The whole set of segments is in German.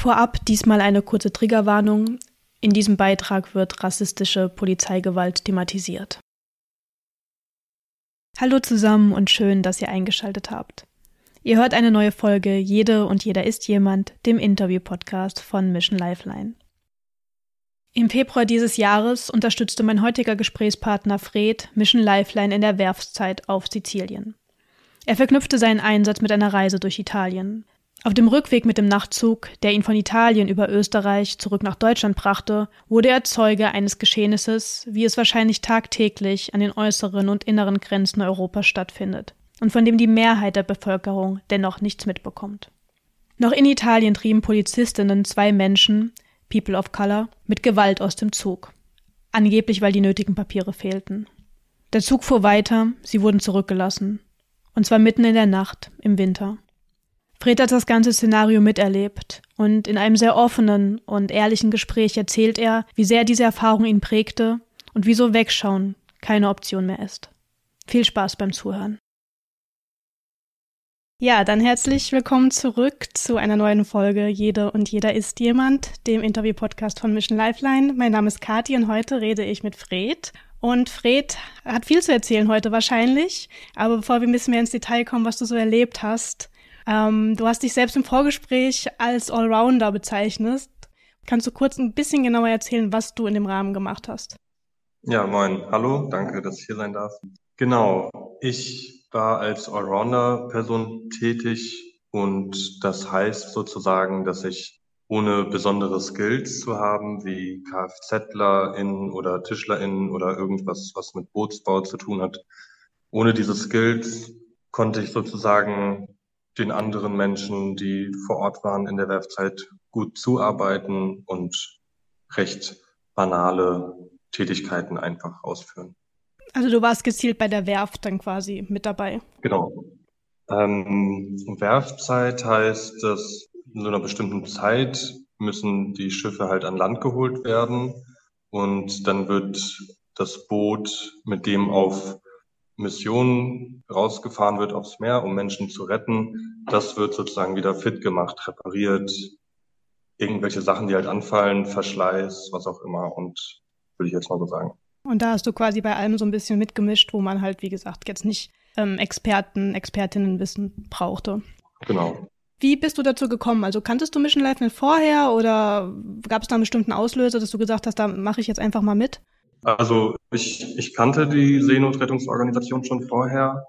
Vorab diesmal eine kurze Triggerwarnung. In diesem Beitrag wird rassistische Polizeigewalt thematisiert. Hallo zusammen und schön, dass ihr eingeschaltet habt. Ihr hört eine neue Folge Jede und jeder ist jemand, dem Interview-Podcast von Mission Lifeline. Im Februar dieses Jahres unterstützte mein heutiger Gesprächspartner Fred Mission Lifeline in der Werfszeit auf Sizilien. Er verknüpfte seinen Einsatz mit einer Reise durch Italien. Auf dem Rückweg mit dem Nachtzug, der ihn von Italien über Österreich zurück nach Deutschland brachte, wurde er Zeuge eines Geschehnisses, wie es wahrscheinlich tagtäglich an den äußeren und inneren Grenzen Europas stattfindet und von dem die Mehrheit der Bevölkerung dennoch nichts mitbekommt. Noch in Italien trieben Polizistinnen zwei Menschen, People of Color, mit Gewalt aus dem Zug. Angeblich, weil die nötigen Papiere fehlten. Der Zug fuhr weiter, sie wurden zurückgelassen. Und zwar mitten in der Nacht, im Winter. Fred hat das ganze Szenario miterlebt und in einem sehr offenen und ehrlichen Gespräch erzählt er, wie sehr diese Erfahrung ihn prägte und wieso Wegschauen keine Option mehr ist. Viel Spaß beim Zuhören. Ja, dann herzlich willkommen zurück zu einer neuen Folge Jede und jeder ist jemand, dem Interview-Podcast von Mission Lifeline. Mein Name ist Kati und heute rede ich mit Fred. Und Fred hat viel zu erzählen heute wahrscheinlich. Aber bevor wir ein bisschen mehr ins Detail kommen, was du so erlebt hast, ähm, du hast dich selbst im Vorgespräch als Allrounder bezeichnet. Kannst du kurz ein bisschen genauer erzählen, was du in dem Rahmen gemacht hast? Ja, moin. Hallo, danke, dass ich hier sein darf. Genau, ich war als Allrounder-Person tätig und das heißt sozusagen, dass ich ohne besondere Skills zu haben, wie KFZlerInnen oder TischlerInnen oder irgendwas, was mit Bootsbau zu tun hat, ohne diese Skills konnte ich sozusagen den anderen Menschen, die vor Ort waren in der Werfzeit, gut zuarbeiten und recht banale Tätigkeiten einfach ausführen. Also du warst gezielt bei der Werft dann quasi mit dabei. Genau. Ähm, Werfzeit heißt, dass in so einer bestimmten Zeit müssen die Schiffe halt an Land geholt werden und dann wird das Boot, mit dem auf Missionen rausgefahren wird aufs Meer, um Menschen zu retten, das wird sozusagen wieder fit gemacht, repariert, irgendwelche Sachen, die halt anfallen, Verschleiß, was auch immer und würde ich jetzt mal so sagen. Und da hast du quasi bei allem so ein bisschen mitgemischt, wo man halt, wie gesagt, jetzt nicht ähm, Experten, Expertinnenwissen brauchte. Genau. Wie bist du dazu gekommen? Also kanntest du Mission Life vorher oder gab es da einen bestimmten Auslöser, dass du gesagt hast, da mache ich jetzt einfach mal mit? Also ich, ich kannte die Seenotrettungsorganisation schon vorher,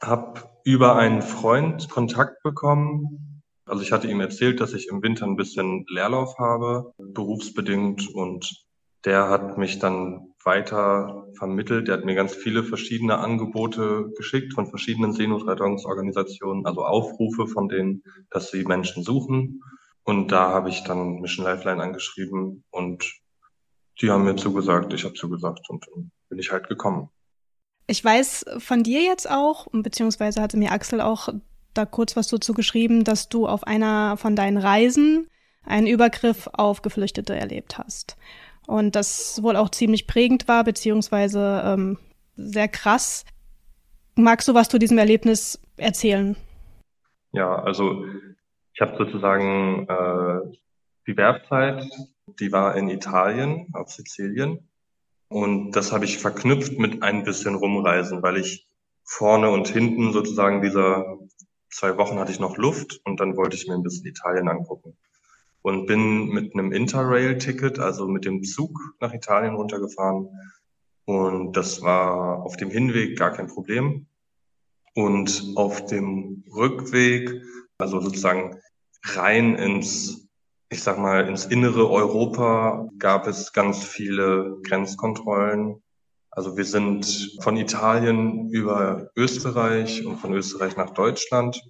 habe über einen Freund Kontakt bekommen. Also ich hatte ihm erzählt, dass ich im Winter ein bisschen Leerlauf habe, berufsbedingt und der hat mich dann weiter vermittelt. Der hat mir ganz viele verschiedene Angebote geschickt von verschiedenen Seenotrettungsorganisationen, also Aufrufe von denen, dass sie Menschen suchen. Und da habe ich dann Mission Lifeline angeschrieben und die haben mir zugesagt, ich habe zugesagt und dann bin ich halt gekommen. Ich weiß von dir jetzt auch, beziehungsweise hatte mir Axel auch da kurz was dazu geschrieben, dass du auf einer von deinen Reisen einen Übergriff auf Geflüchtete erlebt hast und das wohl auch ziemlich prägend war, beziehungsweise ähm, sehr krass. Magst du was zu diesem Erlebnis erzählen? Ja, also ich habe sozusagen äh, die Werfzeit, die war in Italien, auf Sizilien. Und das habe ich verknüpft mit ein bisschen Rumreisen, weil ich vorne und hinten sozusagen dieser zwei Wochen hatte ich noch Luft und dann wollte ich mir ein bisschen Italien angucken und bin mit einem Interrail-Ticket, also mit dem Zug nach Italien runtergefahren. Und das war auf dem Hinweg gar kein Problem. Und auf dem Rückweg, also sozusagen rein ins, ich sag mal, ins innere Europa, gab es ganz viele Grenzkontrollen. Also wir sind von Italien über Österreich und von Österreich nach Deutschland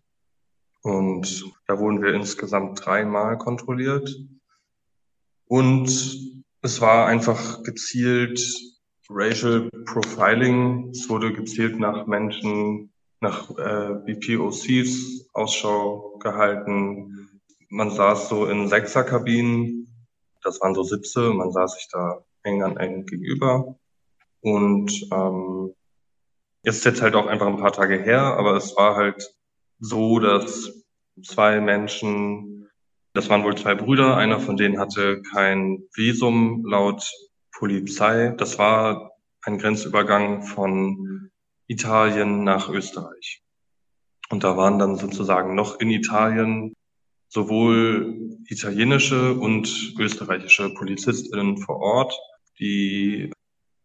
und da wurden wir insgesamt dreimal kontrolliert. Und es war einfach gezielt Racial Profiling. Es wurde gezielt nach Menschen, nach äh, BPOCs Ausschau gehalten. Man saß so in Sechserkabinen. Das waren so Sitze. Man saß sich da eng an eng gegenüber. Und ähm, ist jetzt halt auch einfach ein paar Tage her, aber es war halt so, dass zwei Menschen Das waren wohl zwei Brüder. Einer von denen hatte kein Visum laut Polizei. Das war ein Grenzübergang von Italien nach Österreich. Und da waren dann sozusagen noch in Italien sowohl italienische und österreichische Polizistinnen vor Ort, die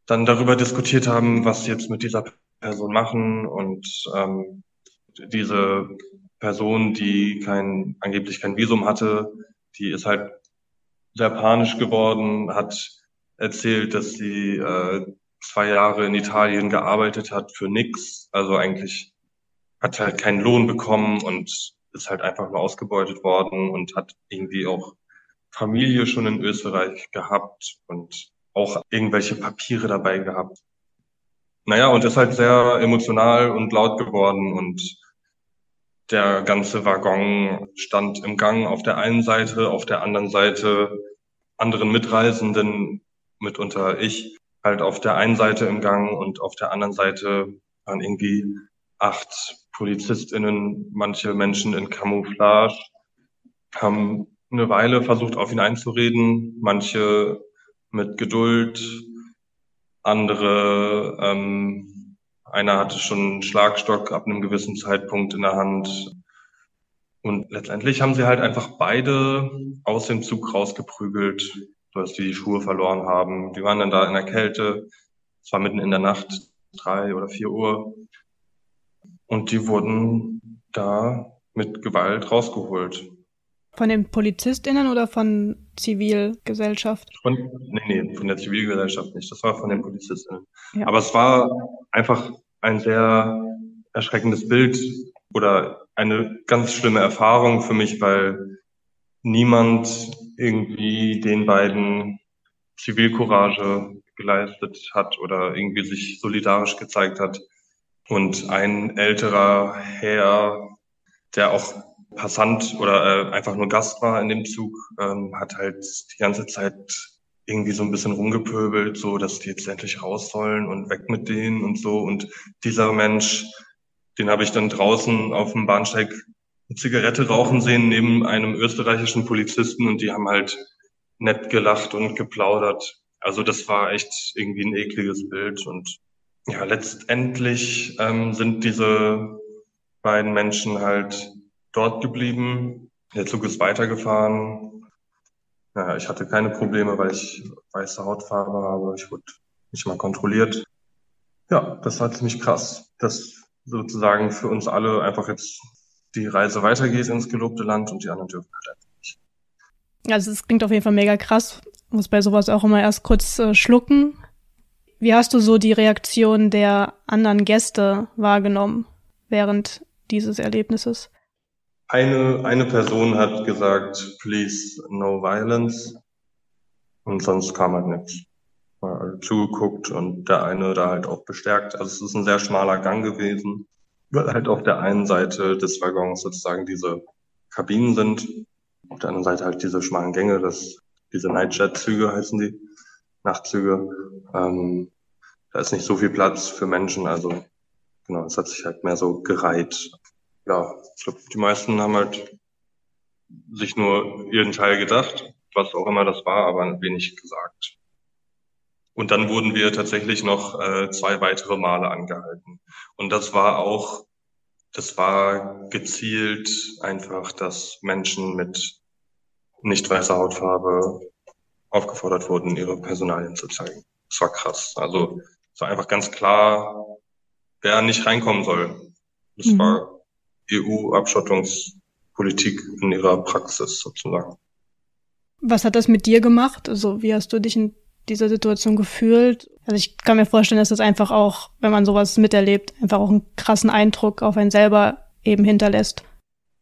dann darüber diskutiert haben, was sie jetzt mit dieser Person machen und ähm, diese Person, die kein angeblich kein Visum hatte, die ist halt sehr panisch geworden, hat erzählt, dass sie äh, zwei Jahre in Italien gearbeitet hat für nix, also eigentlich hat halt keinen Lohn bekommen und ist halt einfach nur ausgebeutet worden und hat irgendwie auch Familie schon in Österreich gehabt und auch irgendwelche Papiere dabei gehabt. Naja, und ist halt sehr emotional und laut geworden und der ganze Waggon stand im Gang auf der einen Seite, auf der anderen Seite anderen Mitreisenden, mitunter ich, halt auf der einen Seite im Gang und auf der anderen Seite waren irgendwie acht PolizistInnen, manche Menschen in Camouflage, haben eine Weile versucht, auf ihn einzureden, manche mit Geduld, andere, ähm, einer hatte schon einen Schlagstock ab einem gewissen Zeitpunkt in der Hand. Und letztendlich haben sie halt einfach beide aus dem Zug rausgeprügelt, dass die die Schuhe verloren haben. Die waren dann da in der Kälte. Es war mitten in der Nacht, drei oder vier Uhr. Und die wurden da mit Gewalt rausgeholt. Von den PolizistInnen oder von Zivilgesellschaft? Von, nee, nee, von der Zivilgesellschaft nicht. Das war von den PolizistInnen. Ja. Aber es war einfach ein sehr erschreckendes Bild oder eine ganz schlimme Erfahrung für mich, weil niemand irgendwie den beiden Zivilcourage geleistet hat oder irgendwie sich solidarisch gezeigt hat. Und ein älterer Herr, der auch Passant oder äh, einfach nur Gast war in dem Zug, ähm, hat halt die ganze Zeit irgendwie so ein bisschen rumgepöbelt, so dass die jetzt endlich raus sollen und weg mit denen und so. Und dieser Mensch, den habe ich dann draußen auf dem Bahnsteig eine Zigarette rauchen sehen neben einem österreichischen Polizisten und die haben halt nett gelacht und geplaudert. Also das war echt irgendwie ein ekliges Bild und ja, letztendlich ähm, sind diese beiden Menschen halt dort geblieben. Der Zug ist weitergefahren. Naja, ich hatte keine Probleme, weil ich weiße Hautfarbe habe. Ich wurde nicht mal kontrolliert. Ja, das war ziemlich krass, dass sozusagen für uns alle einfach jetzt die Reise weitergeht ins gelobte Land und die anderen dürfen halt einfach nicht. Also es klingt auf jeden Fall mega krass. Muss bei sowas auch immer erst kurz äh, schlucken. Wie hast du so die Reaktion der anderen Gäste wahrgenommen während dieses Erlebnisses? Eine, eine Person hat gesagt, please no violence. Und sonst kam halt nichts. Mal alle zugeguckt und der eine da halt auch bestärkt. Also es ist ein sehr schmaler Gang gewesen, weil halt auf der einen Seite des Waggons sozusagen diese Kabinen sind, auf der anderen Seite halt diese schmalen Gänge, das, diese Nightjet-Züge heißen die, Nachtzüge. Ähm, da ist nicht so viel Platz für Menschen, also genau, es hat sich halt mehr so gereiht ja, ich glaube, die meisten haben halt sich nur ihren Teil gedacht, was auch immer das war, aber wenig gesagt. Und dann wurden wir tatsächlich noch äh, zwei weitere Male angehalten. Und das war auch, das war gezielt einfach, dass Menschen mit nicht weißer Hautfarbe aufgefordert wurden, ihre Personalien zu zeigen. Das war krass. Also es war einfach ganz klar, wer nicht reinkommen soll. Das mhm. war EU-Abschottungspolitik in ihrer Praxis sozusagen. Was hat das mit dir gemacht? Also wie hast du dich in dieser Situation gefühlt? Also ich kann mir vorstellen, dass das einfach auch, wenn man sowas miterlebt, einfach auch einen krassen Eindruck auf einen selber eben hinterlässt.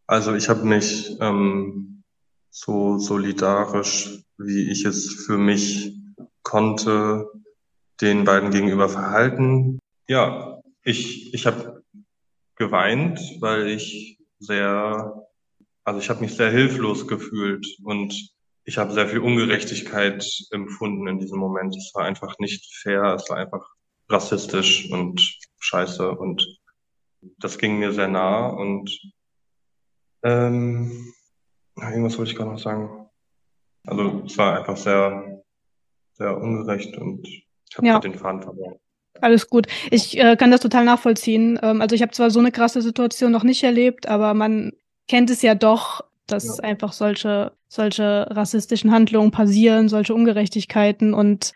Also ich habe mich ähm, so solidarisch, wie ich es für mich konnte, den beiden gegenüber verhalten. Ja, ich, ich habe geweint, weil ich sehr, also ich habe mich sehr hilflos gefühlt und ich habe sehr viel Ungerechtigkeit empfunden in diesem Moment. Es war einfach nicht fair, es war einfach rassistisch und scheiße und das ging mir sehr nah und ähm, irgendwas wollte ich gerade noch sagen. Also es war einfach sehr, sehr ungerecht und ich habe ja. den Faden verloren. Alles gut. Ich äh, kann das total nachvollziehen. Ähm, also ich habe zwar so eine krasse Situation noch nicht erlebt, aber man kennt es ja doch, dass ja. einfach solche, solche rassistischen Handlungen passieren, solche Ungerechtigkeiten. Und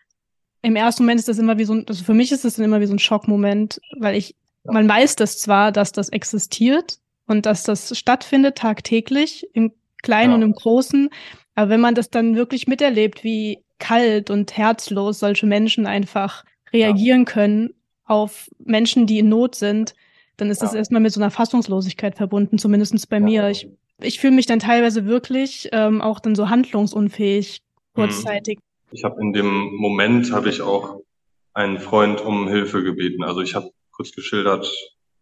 im ersten Moment ist das immer wie so ein, also für mich ist das dann immer wie so ein Schockmoment, weil ich, ja. man weiß das zwar, dass das existiert und dass das stattfindet tagtäglich, im Kleinen ja. und im Großen. Aber wenn man das dann wirklich miterlebt, wie kalt und herzlos solche Menschen einfach reagieren können auf Menschen, die in Not sind, dann ist das erstmal mit so einer Fassungslosigkeit verbunden, zumindestens bei mir. Ich ich fühle mich dann teilweise wirklich ähm, auch dann so handlungsunfähig kurzzeitig. Hm. Ich habe in dem Moment habe ich auch einen Freund um Hilfe gebeten. Also ich habe kurz geschildert,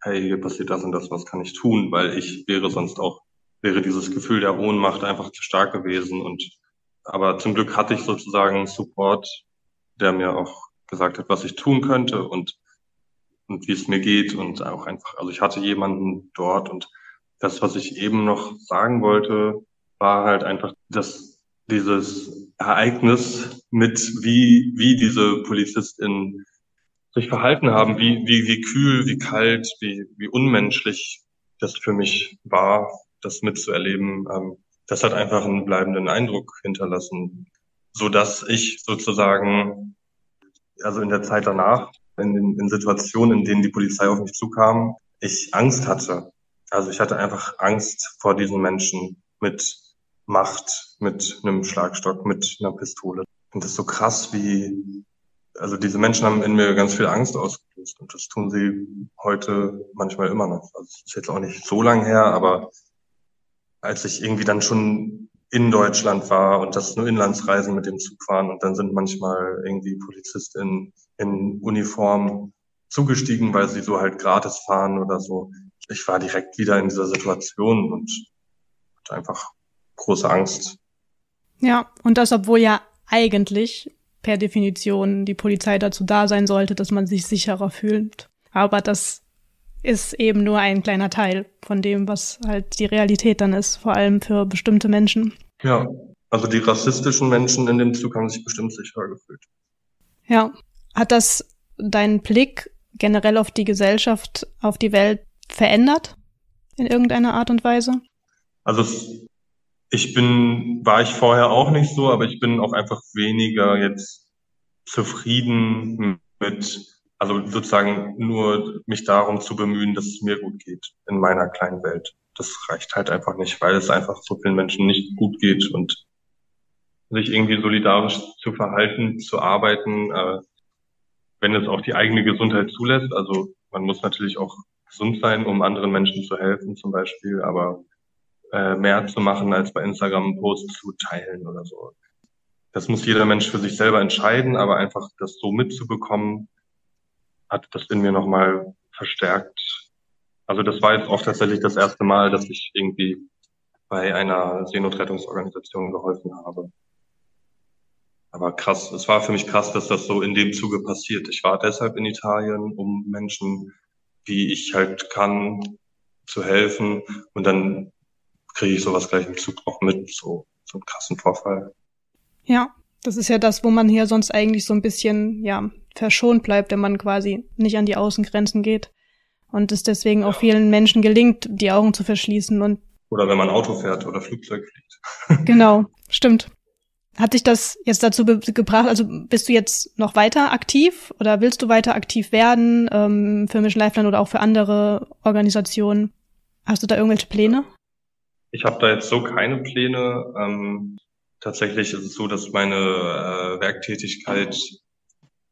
hey, hier passiert das und das, was kann ich tun? Weil ich wäre sonst auch, wäre dieses Gefühl der Ohnmacht einfach zu stark gewesen. Und aber zum Glück hatte ich sozusagen Support, der mir auch gesagt hat, was ich tun könnte und und wie es mir geht und auch einfach, also ich hatte jemanden dort und das, was ich eben noch sagen wollte, war halt einfach, dass dieses Ereignis mit, wie, wie diese PolizistInnen sich verhalten haben, wie, wie, wie kühl, wie kalt, wie, wie unmenschlich das für mich war, das mitzuerleben. Ähm, das hat einfach einen bleibenden Eindruck hinterlassen, so dass ich sozusagen, also in der Zeit danach, in, in Situationen, in denen die Polizei auf mich zukam, ich Angst hatte, also ich hatte einfach Angst vor diesen Menschen mit Macht, mit einem Schlagstock, mit einer Pistole. Und das ist so krass, wie, also diese Menschen haben in mir ganz viel Angst ausgelöst und das tun sie heute manchmal immer noch. Also es ist jetzt auch nicht so lang her, aber als ich irgendwie dann schon in Deutschland war und das nur Inlandsreisen mit dem Zug fahren und dann sind manchmal irgendwie PolizistInnen in Uniform zugestiegen, weil sie so halt gratis fahren oder so ich war direkt wieder in dieser Situation und hatte einfach große Angst. Ja, und das, obwohl ja eigentlich per Definition die Polizei dazu da sein sollte, dass man sich sicherer fühlt. Aber das ist eben nur ein kleiner Teil von dem, was halt die Realität dann ist, vor allem für bestimmte Menschen. Ja, also die rassistischen Menschen in dem Zug haben sich bestimmt sicherer gefühlt. Ja, hat das deinen Blick generell auf die Gesellschaft, auf die Welt verändert in irgendeiner Art und Weise? Also ich bin, war ich vorher auch nicht so, aber ich bin auch einfach weniger jetzt zufrieden mit, also sozusagen nur mich darum zu bemühen, dass es mir gut geht in meiner kleinen Welt. Das reicht halt einfach nicht, weil es einfach so vielen Menschen nicht gut geht und sich irgendwie solidarisch zu verhalten, zu arbeiten, äh, wenn es auch die eigene Gesundheit zulässt. Also man muss natürlich auch gesund sein, um anderen Menschen zu helfen zum Beispiel, aber äh, mehr zu machen, als bei Instagram einen Post zu teilen oder so. Das muss jeder Mensch für sich selber entscheiden, aber einfach das so mitzubekommen, hat das in mir nochmal verstärkt. Also das war jetzt auch tatsächlich das erste Mal, dass ich irgendwie bei einer Seenotrettungsorganisation geholfen habe. Aber krass, es war für mich krass, dass das so in dem Zuge passiert. Ich war deshalb in Italien, um Menschen wie ich halt kann, zu helfen. Und dann kriege ich sowas gleich im Zug auch mit, so, so einen krassen Vorfall. Ja, das ist ja das, wo man hier sonst eigentlich so ein bisschen, ja, verschont bleibt, wenn man quasi nicht an die Außengrenzen geht. Und es deswegen ja. auch vielen Menschen gelingt, die Augen zu verschließen und oder wenn man Auto fährt oder Flugzeug fliegt. genau, stimmt. Hat dich das jetzt dazu gebracht, also bist du jetzt noch weiter aktiv oder willst du weiter aktiv werden ähm, für Mission Lifeline oder auch für andere Organisationen? Hast du da irgendwelche Pläne? Ich habe da jetzt so keine Pläne. Ähm, tatsächlich ist es so, dass meine äh, Werktätigkeit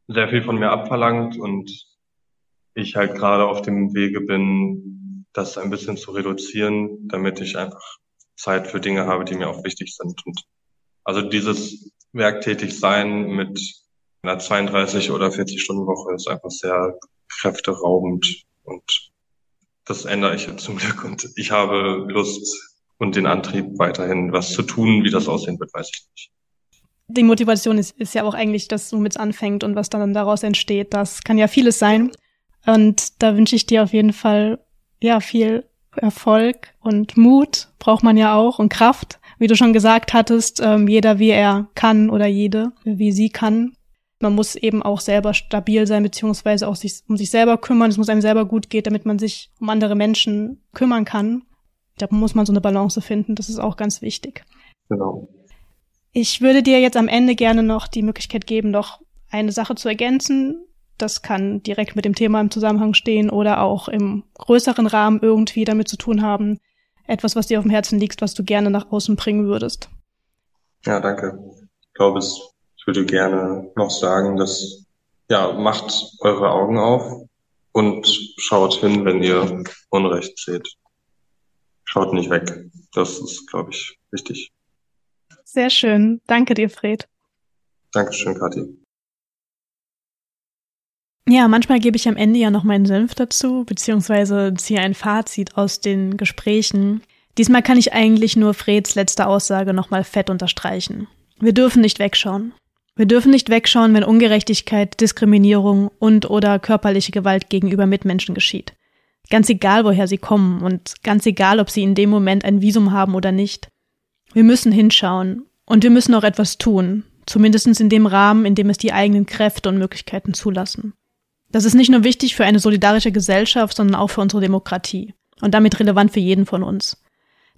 sehr viel von mir abverlangt und ich halt gerade auf dem Wege bin, das ein bisschen zu reduzieren, damit ich einfach Zeit für Dinge habe, die mir auch wichtig sind. Und also dieses werktätig sein mit einer 32 oder 40 Stunden Woche ist einfach sehr kräfteraubend und das ändere ich jetzt zum Glück und ich habe Lust und den Antrieb weiterhin was zu tun. Wie das aussehen wird, weiß ich nicht. Die Motivation ist, ist ja auch eigentlich, dass womit es anfängt und was dann daraus entsteht. Das kann ja vieles sein. Und da wünsche ich dir auf jeden Fall ja viel Erfolg und Mut braucht man ja auch und Kraft Wie du schon gesagt hattest, ähm, jeder wie er kann oder jede wie sie kann. Man muss eben auch selber stabil sein, beziehungsweise auch sich, um sich selber kümmern. Es muss einem selber gut gehen, damit man sich um andere Menschen kümmern kann. Da muss man so eine Balance finden. Das ist auch ganz wichtig. Genau. Ich würde dir jetzt am Ende gerne noch die Möglichkeit geben, noch eine Sache zu ergänzen. Das kann direkt mit dem Thema im Zusammenhang stehen oder auch im größeren Rahmen irgendwie damit zu tun haben. Etwas, was dir auf dem Herzen liegt, was du gerne nach außen bringen würdest. Ja, danke. Ich glaube, es würde gerne noch sagen, dass ja, macht eure Augen auf und schaut hin, wenn ihr Unrecht seht. Schaut nicht weg. Das ist, glaube ich, wichtig. Sehr schön. Danke dir, Fred. Dankeschön, Kathi. Ja, manchmal gebe ich am Ende ja noch meinen Senf dazu, beziehungsweise ziehe ein Fazit aus den Gesprächen. Diesmal kann ich eigentlich nur Freds letzte Aussage nochmal fett unterstreichen. Wir dürfen nicht wegschauen. Wir dürfen nicht wegschauen, wenn Ungerechtigkeit, Diskriminierung und oder körperliche Gewalt gegenüber Mitmenschen geschieht. Ganz egal, woher sie kommen und ganz egal, ob sie in dem Moment ein Visum haben oder nicht. Wir müssen hinschauen und wir müssen auch etwas tun, zumindest in dem Rahmen, in dem es die eigenen Kräfte und Möglichkeiten zulassen. Das ist nicht nur wichtig für eine solidarische Gesellschaft, sondern auch für unsere Demokratie und damit relevant für jeden von uns.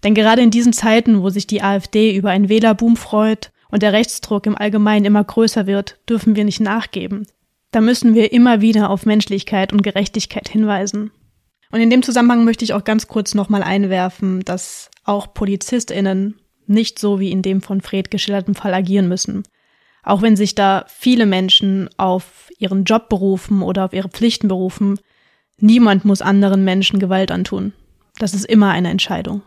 Denn gerade in diesen Zeiten, wo sich die AfD über einen Wählerboom freut und der Rechtsdruck im Allgemeinen immer größer wird, dürfen wir nicht nachgeben. Da müssen wir immer wieder auf Menschlichkeit und Gerechtigkeit hinweisen. Und in dem Zusammenhang möchte ich auch ganz kurz nochmal einwerfen, dass auch PolizistInnen nicht so wie in dem von Fred geschilderten Fall agieren müssen. Auch wenn sich da viele Menschen auf ihren Job berufen oder auf ihre Pflichten berufen, niemand muss anderen Menschen Gewalt antun. Das ist immer eine Entscheidung.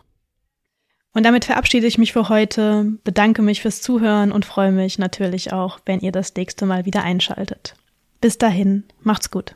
Und damit verabschiede ich mich für heute, bedanke mich fürs Zuhören und freue mich natürlich auch, wenn ihr das nächste Mal wieder einschaltet. Bis dahin, macht's gut.